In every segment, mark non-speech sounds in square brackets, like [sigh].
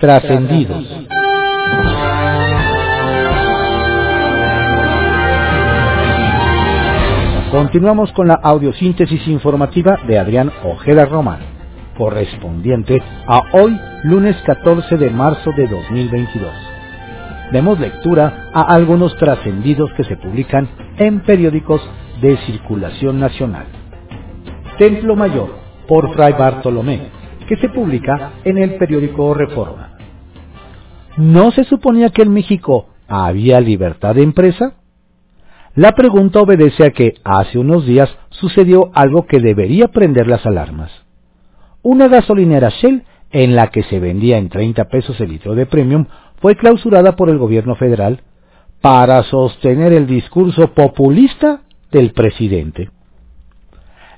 Trascendidos. Continuamos con la audiosíntesis informativa de Adrián Ojeda Román, correspondiente a hoy, lunes 14 de marzo de 2022. Demos lectura a algunos trascendidos que se publican en periódicos de circulación nacional. Templo Mayor, por Fray Bartolomé, que se publica en el periódico Reforma. ¿No se suponía que en México había libertad de empresa? La pregunta obedece a que hace unos días sucedió algo que debería prender las alarmas. Una gasolinera Shell, en la que se vendía en 30 pesos el litro de premium, fue clausurada por el gobierno federal para sostener el discurso populista del presidente.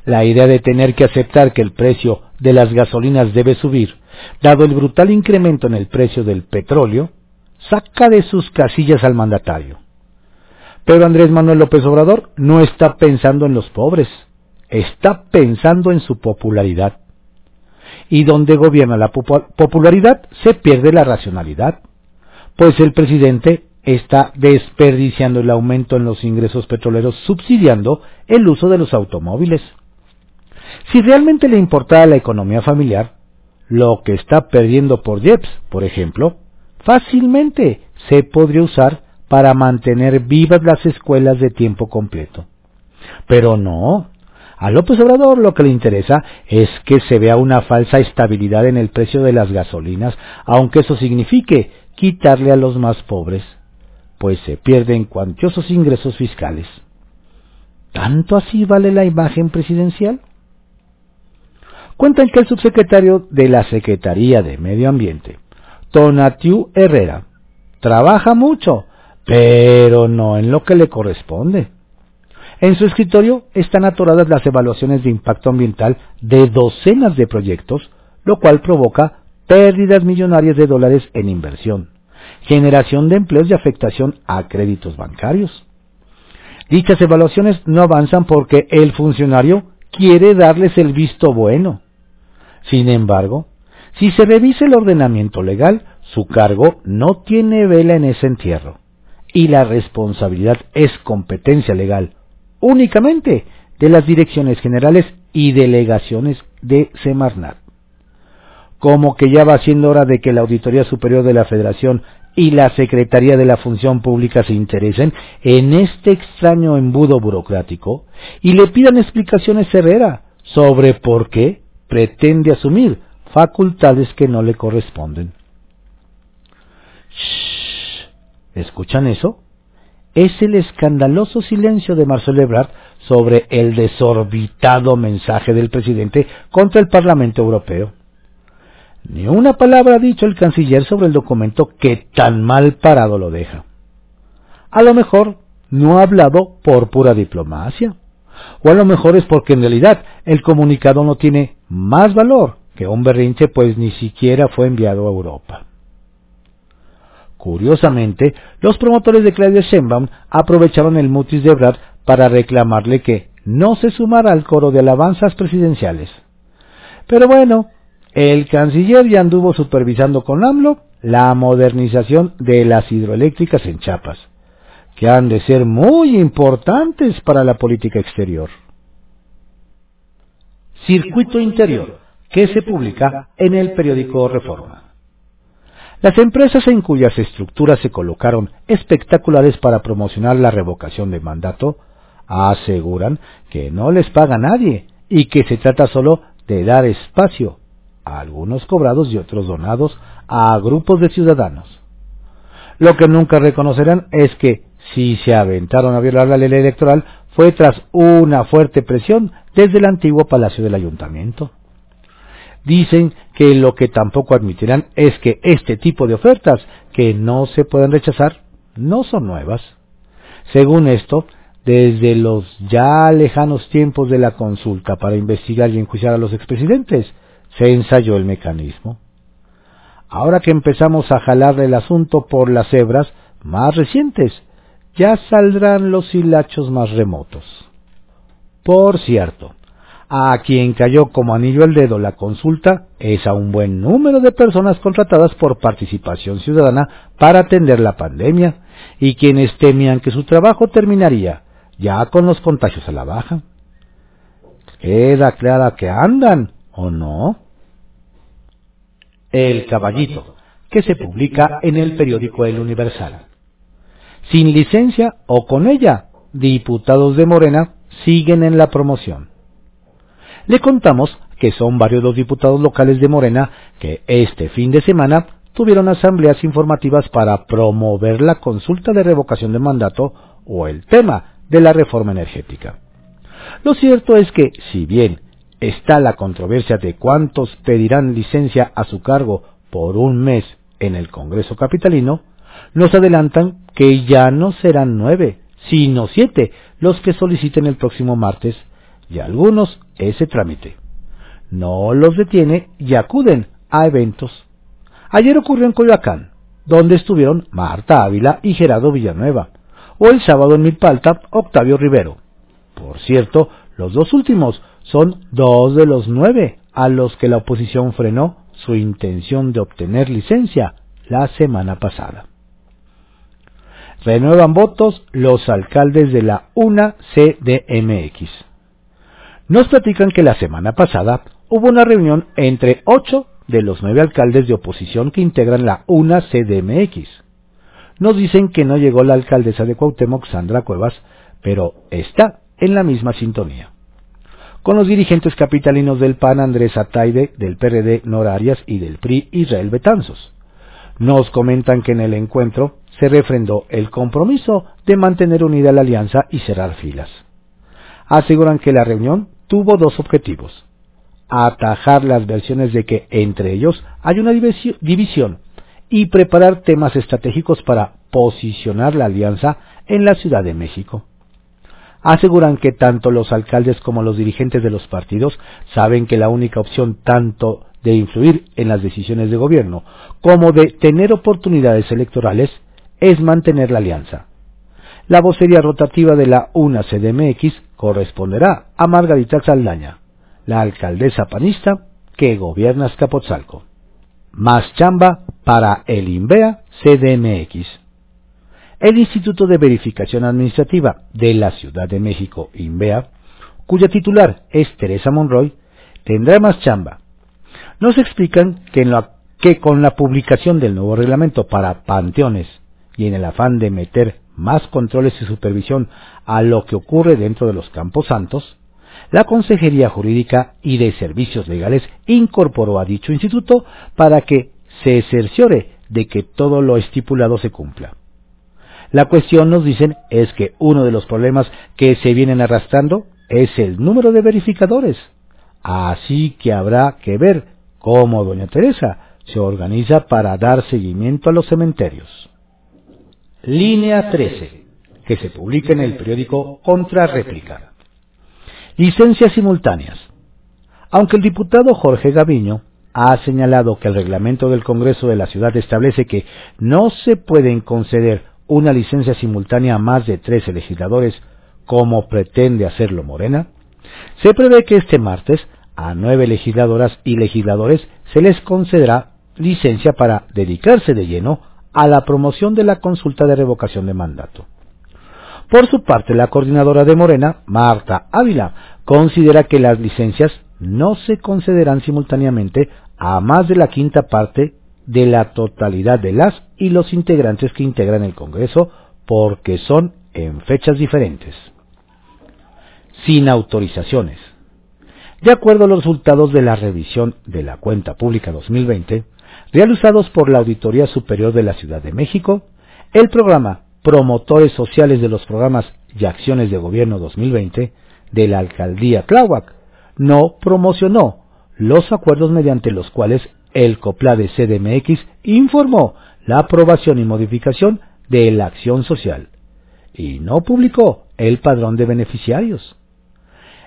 La idea de tener que aceptar que el precio de las gasolinas debe subir, dado el brutal incremento en el precio del petróleo, saca de sus casillas al mandatario. Pero Andrés Manuel López Obrador no está pensando en los pobres, está pensando en su popularidad. Y donde gobierna la popularidad se pierde la racionalidad, pues el presidente está desperdiciando el aumento en los ingresos petroleros subsidiando el uso de los automóviles. Si realmente le importara la economía familiar, lo que está perdiendo por JEPS, por ejemplo, fácilmente se podría usar para mantener vivas las escuelas de tiempo completo. Pero no. A López Obrador lo que le interesa es que se vea una falsa estabilidad en el precio de las gasolinas, aunque eso signifique quitarle a los más pobres, pues se pierden cuantiosos ingresos fiscales. ¿Tanto así vale la imagen presidencial? Cuentan que el subsecretario de la Secretaría de Medio Ambiente, Tonatiu Herrera, trabaja mucho, pero no en lo que le corresponde. En su escritorio están atoradas las evaluaciones de impacto ambiental de docenas de proyectos, lo cual provoca pérdidas millonarias de dólares en inversión, generación de empleos y afectación a créditos bancarios. Dichas evaluaciones no avanzan porque el funcionario quiere darles el visto bueno. Sin embargo, si se revisa el ordenamiento legal, su cargo no tiene vela en ese entierro y la responsabilidad es competencia legal únicamente de las direcciones generales y delegaciones de Semarnat. Como que ya va siendo hora de que la Auditoría Superior de la Federación y la Secretaría de la Función Pública se interesen en este extraño embudo burocrático y le pidan explicaciones Herrera sobre por qué pretende asumir facultades que no le corresponden. ¿Escuchan eso? Es el escandaloso silencio de Marcelo Ebrard sobre el desorbitado mensaje del presidente contra el Parlamento Europeo. Ni una palabra ha dicho el canciller sobre el documento que tan mal parado lo deja. A lo mejor no ha hablado por pura diplomacia. O a lo mejor es porque en realidad el comunicado no tiene más valor que un berrinche pues ni siquiera fue enviado a Europa. Curiosamente, los promotores de Claudia Sheinbaum aprovecharon el mutis de Brad para reclamarle que no se sumara al coro de alabanzas presidenciales. Pero bueno, el canciller ya anduvo supervisando con AMLO la modernización de las hidroeléctricas en Chiapas, que han de ser muy importantes para la política exterior. Circuito Interior, que se publica en el periódico Reforma. Las empresas en cuyas estructuras se colocaron espectaculares para promocionar la revocación de mandato aseguran que no les paga nadie y que se trata solo de dar espacio, a algunos cobrados y otros donados, a grupos de ciudadanos. Lo que nunca reconocerán es que si se aventaron a violar la ley electoral fue tras una fuerte presión desde el antiguo Palacio del Ayuntamiento. Dicen que lo que tampoco admitirán es que este tipo de ofertas que no se pueden rechazar no son nuevas. Según esto, desde los ya lejanos tiempos de la consulta para investigar y enjuiciar a los expresidentes, se ensayó el mecanismo. Ahora que empezamos a jalar el asunto por las hebras más recientes, ya saldrán los hilachos más remotos. Por cierto, A quien cayó como anillo al dedo la consulta es a un buen número de personas contratadas por participación ciudadana para atender la pandemia y quienes temían que su trabajo terminaría ya con los contagios a la baja. Queda clara que andan, ¿o no? El Caballito, que se publica en el periódico El Universal. Sin licencia o con ella, diputados de Morena siguen en la promoción. Le contamos que son varios los diputados locales de Morena que este fin de semana tuvieron asambleas informativas para promover la consulta de revocación de mandato o el tema de la reforma energética. Lo cierto es que, si bien está la controversia de cuántos pedirán licencia a su cargo por un mes en el Congreso Capitalino, nos adelantan que ya no serán nueve, sino siete los que soliciten el próximo martes y algunos ese trámite. No los detiene y acuden a eventos. Ayer ocurrió en Coyoacán, donde estuvieron Marta Ávila y Gerardo Villanueva, o el sábado en Milpalta, Octavio Rivero. Por cierto, los dos últimos son dos de los nueve a los que la oposición frenó su intención de obtener licencia la semana pasada. Renuevan votos los alcaldes de la UNA CDMX. Nos platican que la semana pasada hubo una reunión entre ocho de los nueve alcaldes de oposición que integran la UNA CDMX. Nos dicen que no llegó la alcaldesa de Cuauhtémoc, Sandra Cuevas, pero está en la misma sintonía. Con los dirigentes capitalinos del PAN Andrés Ataide, del PRD Nora Arias y del PRI Israel Betanzos. Nos comentan que en el encuentro se refrendó el compromiso de mantener unida la alianza y cerrar filas. Aseguran que la reunión tuvo dos objetivos. Atajar las versiones de que entre ellos hay una división y preparar temas estratégicos para posicionar la alianza en la Ciudad de México. Aseguran que tanto los alcaldes como los dirigentes de los partidos saben que la única opción tanto de influir en las decisiones de gobierno como de tener oportunidades electorales es mantener la alianza. La vocería rotativa de la UNA CDMX corresponderá a Margarita Saldaña, la alcaldesa panista que gobierna Escapotzalco. Más chamba para el INVEA CDMX. El Instituto de Verificación Administrativa de la Ciudad de México, INVEA, cuya titular es Teresa Monroy, tendrá más chamba. Nos explican que, que con la publicación del nuevo reglamento para panteones y en el afán de meter más controles y supervisión a lo que ocurre dentro de los campos santos, la Consejería Jurídica y de Servicios Legales incorporó a dicho instituto para que se cerciore de que todo lo estipulado se cumpla. La cuestión, nos dicen, es que uno de los problemas que se vienen arrastrando es el número de verificadores. Así que habrá que ver cómo doña Teresa se organiza para dar seguimiento a los cementerios. Línea 13, que se publica en el periódico Contrarréplica. Licencias simultáneas. Aunque el diputado Jorge Gaviño ha señalado que el reglamento del Congreso de la ciudad establece que no se pueden conceder una licencia simultánea a más de 13 legisladores, como pretende hacerlo Morena, se prevé que este martes a nueve legisladoras y legisladores se les concederá licencia para dedicarse de lleno a la promoción de la consulta de revocación de mandato. Por su parte, la coordinadora de Morena, Marta Ávila, considera que las licencias no se concederán simultáneamente a más de la quinta parte de la totalidad de las y los integrantes que integran el Congreso porque son en fechas diferentes. Sin autorizaciones. De acuerdo a los resultados de la revisión de la cuenta pública 2020, realizados por la Auditoría Superior de la Ciudad de México, el programa Promotores Sociales de los Programas y Acciones de Gobierno 2020 de la Alcaldía Tláhuac no promocionó los acuerdos mediante los cuales el COPLADE CDMX informó la aprobación y modificación de la acción social y no publicó el padrón de beneficiarios.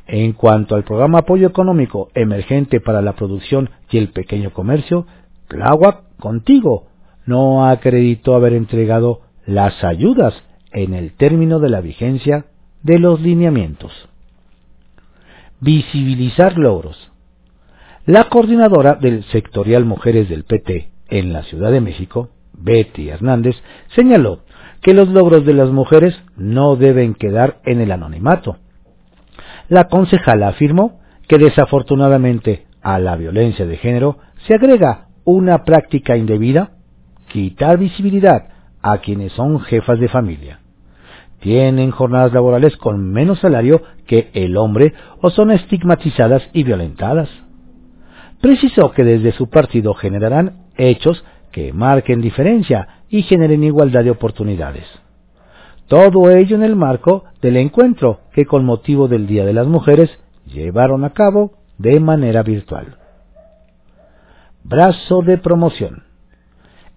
En cuanto al programa Apoyo Económico Emergente para la Producción y el Pequeño Comercio, Tláhuac contigo no acreditó haber entregado las ayudas en el término de la vigencia de los lineamientos. visibilizar logros. La coordinadora del sectorial Mujeres del PT en la Ciudad de México, Betty Hernández, señaló que los logros de las mujeres no deben quedar en el anonimato. La concejala afirmó que desafortunadamente a la violencia de género se agrega una práctica indebida, quitar visibilidad a quienes son jefas de familia. Tienen jornadas laborales con menos salario que el hombre o son estigmatizadas y violentadas. Precisó que desde su partido generarán hechos que marquen diferencia y generen igualdad de oportunidades. Todo ello en el marco del encuentro que con motivo del Día de las Mujeres llevaron a cabo de manera virtual. Brazo de promoción.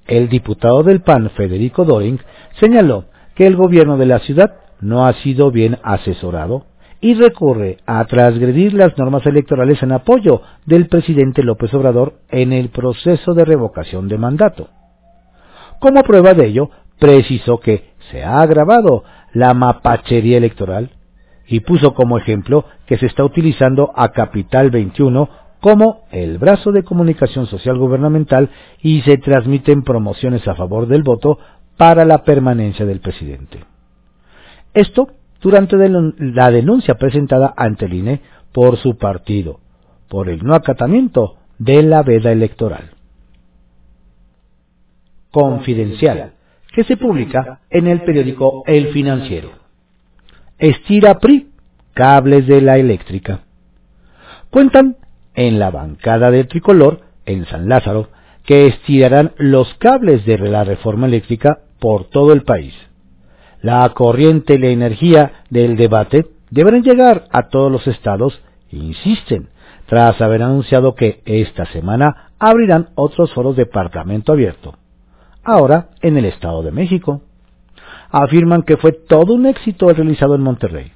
El diputado del PAN, Federico Doring, señaló que el gobierno de la ciudad no ha sido bien asesorado y recurre a transgredir las normas electorales en apoyo del presidente López Obrador en el proceso de revocación de mandato. Como prueba de ello, precisó que se ha agravado la mapachería electoral y puso como ejemplo que se está utilizando a Capital 21 como el brazo de comunicación social gubernamental y se transmiten promociones a favor del voto para la permanencia del presidente. Esto durante la denuncia presentada ante el INE por su partido, por el no acatamiento de la veda electoral. Confidencial, que se publica en el periódico El Financiero. Estira PRI, cables de la eléctrica. Cuentan en la bancada de tricolor, en San Lázaro, que estirarán los cables de la reforma eléctrica por todo el país. La corriente y la energía del debate deberán llegar a todos los estados, insisten, tras haber anunciado que esta semana abrirán otros foros de Parlamento abierto, ahora en el Estado de México. Afirman que fue todo un éxito el realizado en Monterrey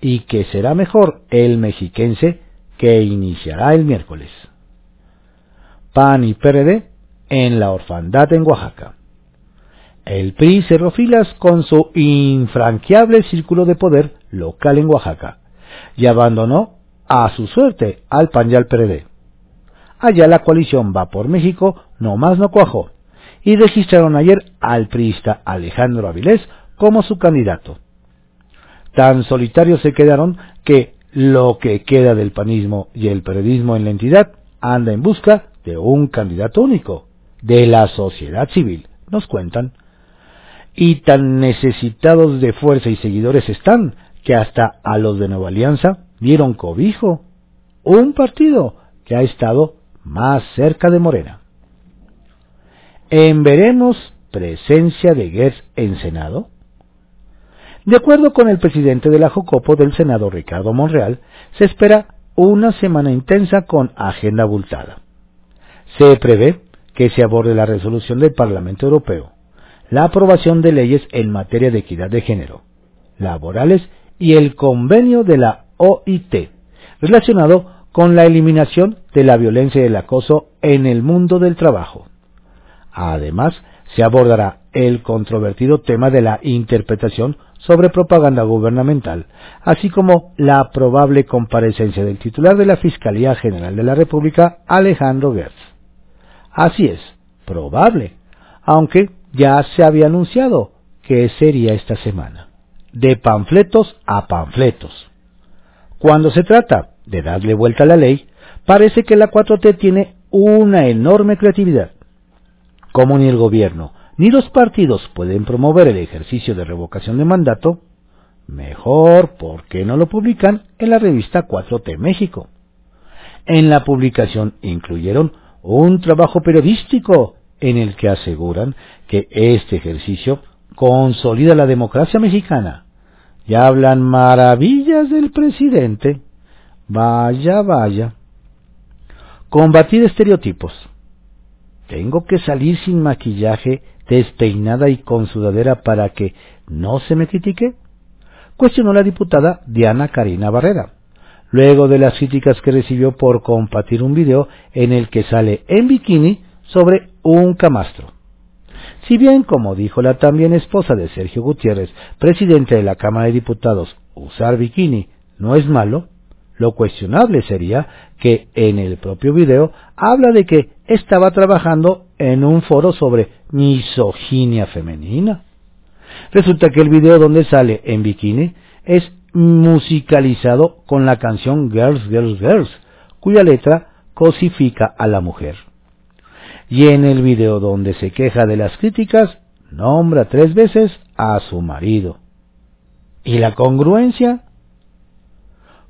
y que será mejor el mexiquense que iniciará el miércoles. PAN y PRD en la orfandad en Oaxaca. El PRI cerró filas con su infranqueable círculo de poder local en Oaxaca y abandonó a su suerte al PAN y al PRD. Allá la coalición va por México no más no cuajó y registraron ayer al priista Alejandro Avilés como su candidato. Tan solitarios se quedaron que lo que queda del panismo y el periodismo en la entidad anda en busca de un candidato único, de la sociedad civil, nos cuentan. Y tan necesitados de fuerza y seguidores están que hasta a los de Nueva Alianza dieron cobijo, un partido que ha estado más cerca de Morena. En veremos presencia de Gertz en Senado. De acuerdo con el presidente de la Jocopo del Senado, Ricardo Monreal, se espera una semana intensa con agenda abultada. Se prevé que se aborde la resolución del Parlamento Europeo, la aprobación de leyes en materia de equidad de género, laborales y el convenio de la OIT, relacionado con la eliminación de la violencia y el acoso en el mundo del trabajo. Además, se abordará el controvertido tema de la interpretación sobre propaganda gubernamental, así como la probable comparecencia del titular de la Fiscalía General de la República, Alejandro Gertz. Así es, probable, aunque ya se había anunciado que sería esta semana. De panfletos a panfletos. Cuando se trata de darle vuelta a la ley, parece que la 4T tiene una enorme creatividad. Como ni el gobierno ni los partidos pueden promover el ejercicio de revocación de mandato, mejor, ¿por qué no lo publican en la revista 4T México? En la publicación incluyeron un trabajo periodístico en el que aseguran que este ejercicio consolida la democracia mexicana. Y hablan maravillas del presidente. Vaya, vaya. Combatir estereotipos. Tengo que salir sin maquillaje despeinada y con sudadera para que no se me critique? Cuestionó la diputada Diana Karina Barrera, luego de las críticas que recibió por compartir un video en el que sale en bikini sobre un camastro. Si bien, como dijo la también esposa de Sergio Gutiérrez, presidente de la Cámara de Diputados, usar bikini no es malo, Lo cuestionable sería que en el propio video habla de que estaba trabajando en un foro sobre misoginia femenina. Resulta que el video donde sale en bikini es musicalizado con la canción Girls, Girls, Girls, cuya letra cosifica a la mujer. Y en el video donde se queja de las críticas, nombra tres veces a su marido. ¿Y la congruencia?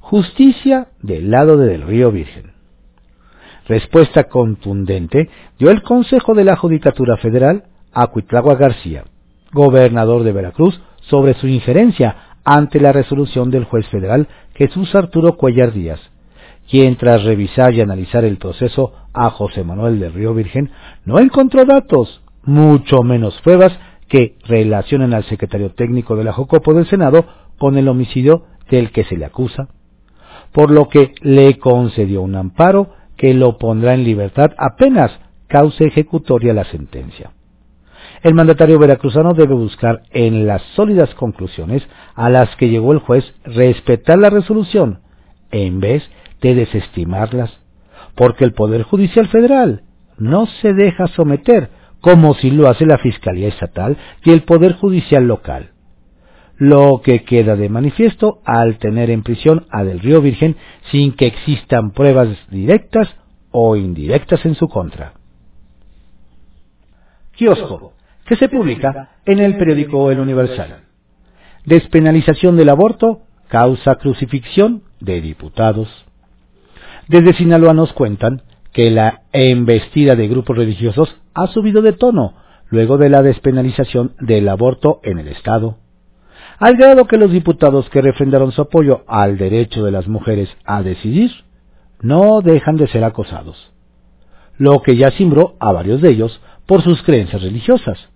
Justicia del lado del río Virgen. Respuesta contundente dio el Consejo de la Judicatura Federal a Cuitlagua García, gobernador de Veracruz, sobre su injerencia ante la resolución del juez federal Jesús Arturo Cuellar Díaz, quien tras revisar y analizar el proceso a José Manuel del Río Virgen no encontró datos, mucho menos pruebas, que relacionen al secretario técnico de la Jocopo del Senado con el homicidio del que se le acusa, por lo que le concedió un amparo que lo pondrá en libertad apenas cause ejecutoria la sentencia. El mandatario veracruzano debe buscar en las sólidas conclusiones a las que llegó el juez respetar la resolución, en vez de desestimarlas, porque el Poder Judicial Federal no se deja someter como si lo hace la Fiscalía Estatal y el Poder Judicial Local. Lo que queda de manifiesto al tener en prisión a Del Río Virgen sin que existan pruebas directas o indirectas en su contra. Kiosco que se publica en el periódico El Universal. Despenalización del aborto causa crucifixión de diputados. Desde Sinaloa nos cuentan que la embestida de grupos religiosos ha subido de tono luego de la despenalización del aborto en el Estado, al grado que los diputados que refrendaron su apoyo al derecho de las mujeres a decidir no dejan de ser acosados, lo que ya cimbró a varios de ellos por sus creencias religiosas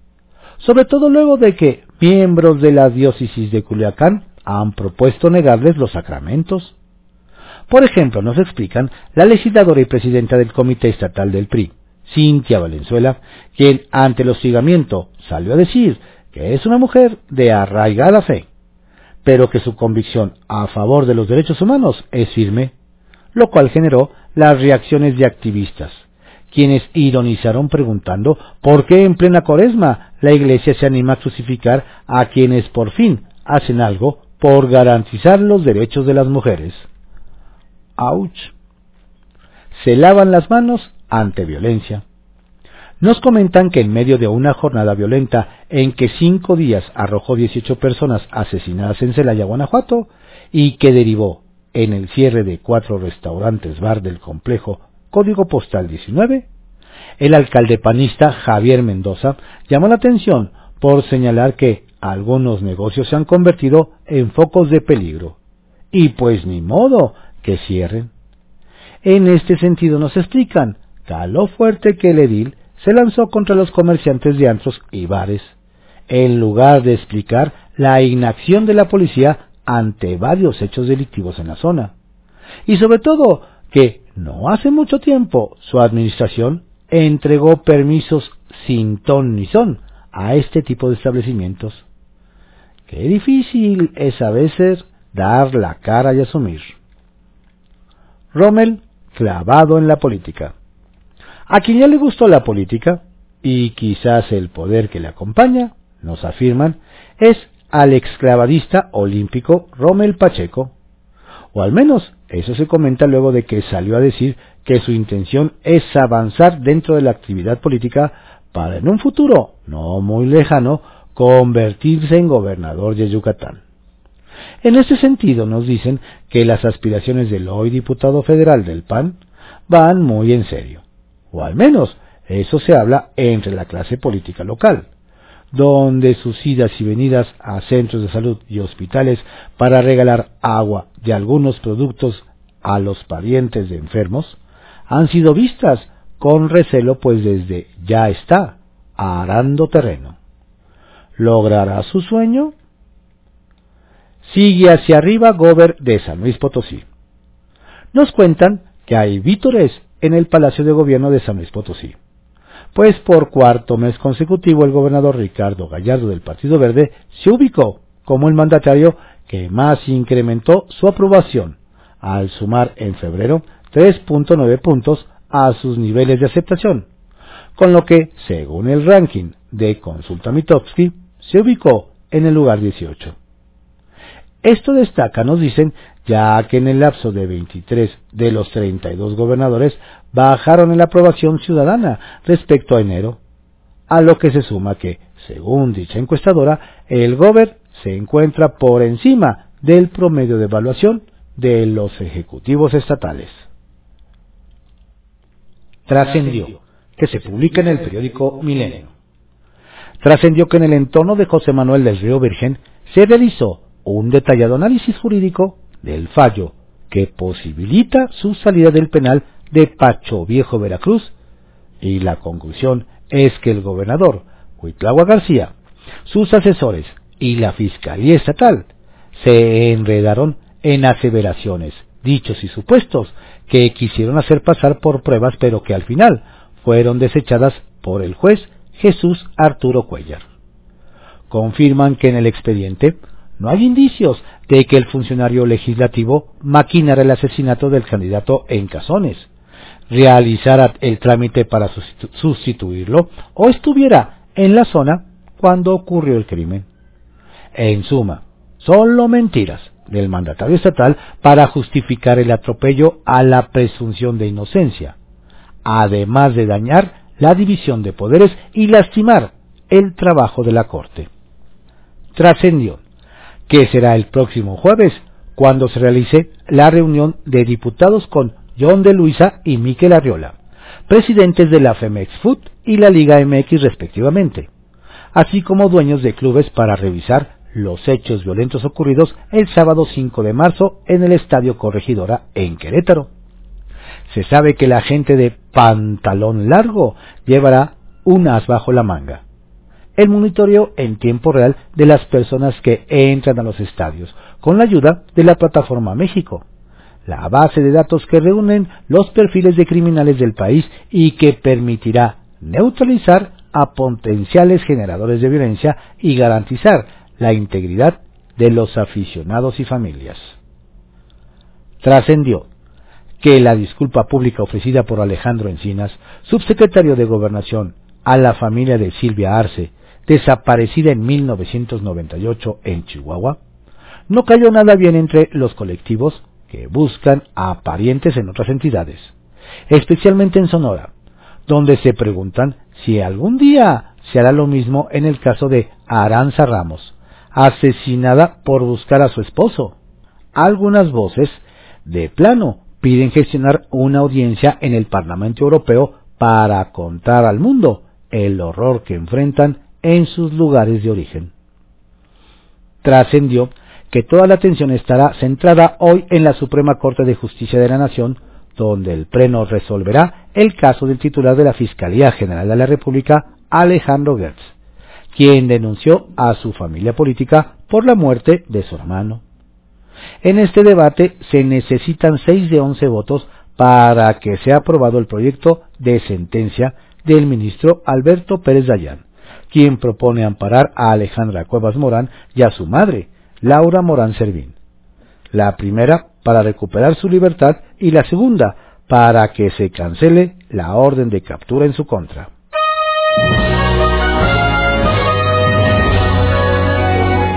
sobre todo luego de que miembros de la diócesis de Culiacán han propuesto negarles los sacramentos. Por ejemplo, nos explican la legisladora y presidenta del Comité Estatal del PRI, Cintia Valenzuela, quien ante el hostigamiento salió a decir que es una mujer de arraigada fe, pero que su convicción a favor de los derechos humanos es firme, lo cual generó las reacciones de activistas, quienes ironizaron preguntando por qué en plena cuaresma la Iglesia se anima a crucificar a quienes por fin hacen algo por garantizar los derechos de las mujeres. ¡Auch! Se lavan las manos ante violencia. Nos comentan que en medio de una jornada violenta en que cinco días arrojó 18 personas asesinadas en Celaya, Guanajuato, y que derivó en el cierre de cuatro restaurantes bar del complejo código postal 19, el alcalde panista Javier Mendoza llamó la atención por señalar que algunos negocios se han convertido en focos de peligro. Y pues ni modo que cierren. En este sentido nos explican lo fuerte que el edil se lanzó contra los comerciantes de antros y bares, en lugar de explicar la inacción de la policía ante varios hechos delictivos en la zona. Y sobre todo que no hace mucho tiempo su administración entregó permisos sin ton ni son a este tipo de establecimientos. Qué difícil es a veces dar la cara y asumir. Rommel clavado en la política. A quien ya le gustó la política, y quizás el poder que le acompaña, nos afirman, es al exclavadista olímpico Rommel Pacheco, o al menos eso se comenta luego de que salió a decir que su intención es avanzar dentro de la actividad política para en un futuro, no muy lejano, convertirse en gobernador de Yucatán. En este sentido nos dicen que las aspiraciones del hoy diputado federal del PAN van muy en serio, o al menos eso se habla entre la clase política local donde sus idas y venidas a centros de salud y hospitales para regalar agua y algunos productos a los parientes de enfermos, han sido vistas con recelo pues desde ya está arando terreno. ¿Logrará su sueño? Sigue hacia arriba Gober de San Luis Potosí. Nos cuentan que hay vítores en el Palacio de Gobierno de San Luis Potosí pues por cuarto mes consecutivo el gobernador Ricardo Gallardo del Partido Verde se ubicó como el mandatario que más incrementó su aprobación, al sumar en febrero 3.9 puntos a sus niveles de aceptación, con lo que, según el ranking de Consulta Mitofsky, se ubicó en el lugar 18. Esto destaca, nos dicen, ya que en el lapso de 23 de los 32 gobernadores bajaron en la aprobación ciudadana respecto a enero, a lo que se suma que, según dicha encuestadora, el gober se encuentra por encima del promedio de evaluación de los ejecutivos estatales. Trascendió que se publica en el periódico Milenio. Trascendió que en el entorno de José Manuel del Río Virgen se realizó un detallado análisis jurídico del fallo que posibilita su salida del penal de Pacho Viejo Veracruz y la conclusión es que el gobernador Huitlagua García, sus asesores y la Fiscalía Estatal se enredaron en aseveraciones, dichos y supuestos que quisieron hacer pasar por pruebas pero que al final fueron desechadas por el juez Jesús Arturo Cuellar. Confirman que en el expediente no hay indicios de que el funcionario legislativo maquinara el asesinato del candidato en Casones, realizara el trámite para sustituirlo o estuviera en la zona cuando ocurrió el crimen. En suma, solo mentiras del mandatario estatal para justificar el atropello a la presunción de inocencia, además de dañar la división de poderes y lastimar el trabajo de la Corte. Trascendió que será el próximo jueves, cuando se realice la reunión de diputados con John de Luisa y Miquel Arriola, presidentes de la Femex Food y la Liga MX respectivamente, así como dueños de clubes para revisar los hechos violentos ocurridos el sábado 5 de marzo en el Estadio Corregidora en Querétaro. Se sabe que la gente de pantalón largo llevará un as bajo la manga el monitoreo en tiempo real de las personas que entran a los estadios, con la ayuda de la plataforma México, la base de datos que reúnen los perfiles de criminales del país y que permitirá neutralizar a potenciales generadores de violencia y garantizar la integridad de los aficionados y familias. Trascendió que la disculpa pública ofrecida por Alejandro Encinas, subsecretario de Gobernación, a la familia de Silvia Arce desaparecida en 1998 en Chihuahua, no cayó nada bien entre los colectivos que buscan a parientes en otras entidades, especialmente en Sonora, donde se preguntan si algún día se hará lo mismo en el caso de Aranza Ramos, asesinada por buscar a su esposo. Algunas voces, de plano, piden gestionar una audiencia en el Parlamento Europeo para contar al mundo el horror que enfrentan en sus lugares de origen. Trascendió que toda la atención estará centrada hoy en la Suprema Corte de Justicia de la Nación, donde el Pleno resolverá el caso del titular de la Fiscalía General de la República, Alejandro Gertz, quien denunció a su familia política por la muerte de su hermano. En este debate se necesitan seis de once votos para que sea aprobado el proyecto de sentencia del ministro Alberto Pérez Dayán, quien propone amparar a Alejandra Cuevas Morán y a su madre, Laura Morán Servín. La primera para recuperar su libertad y la segunda para que se cancele la orden de captura en su contra.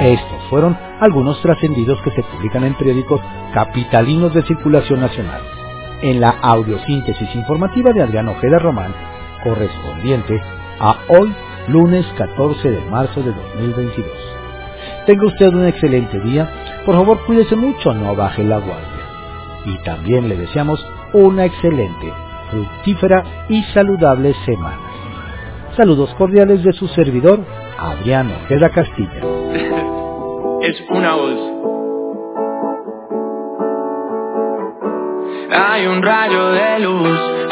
Estos fueron algunos trascendidos que se publican en periódicos capitalinos de circulación nacional. En la audiosíntesis informativa de Adrián Ojeda Román, correspondiente a hoy lunes 14 de marzo de 2022. Tenga usted un excelente día, por favor cuídese mucho, no baje la guardia. Y también le deseamos una excelente, fructífera y saludable semana. Saludos cordiales de su servidor, Adriano Ojeda Castilla. [laughs] es una voz. Hay un rayo de luz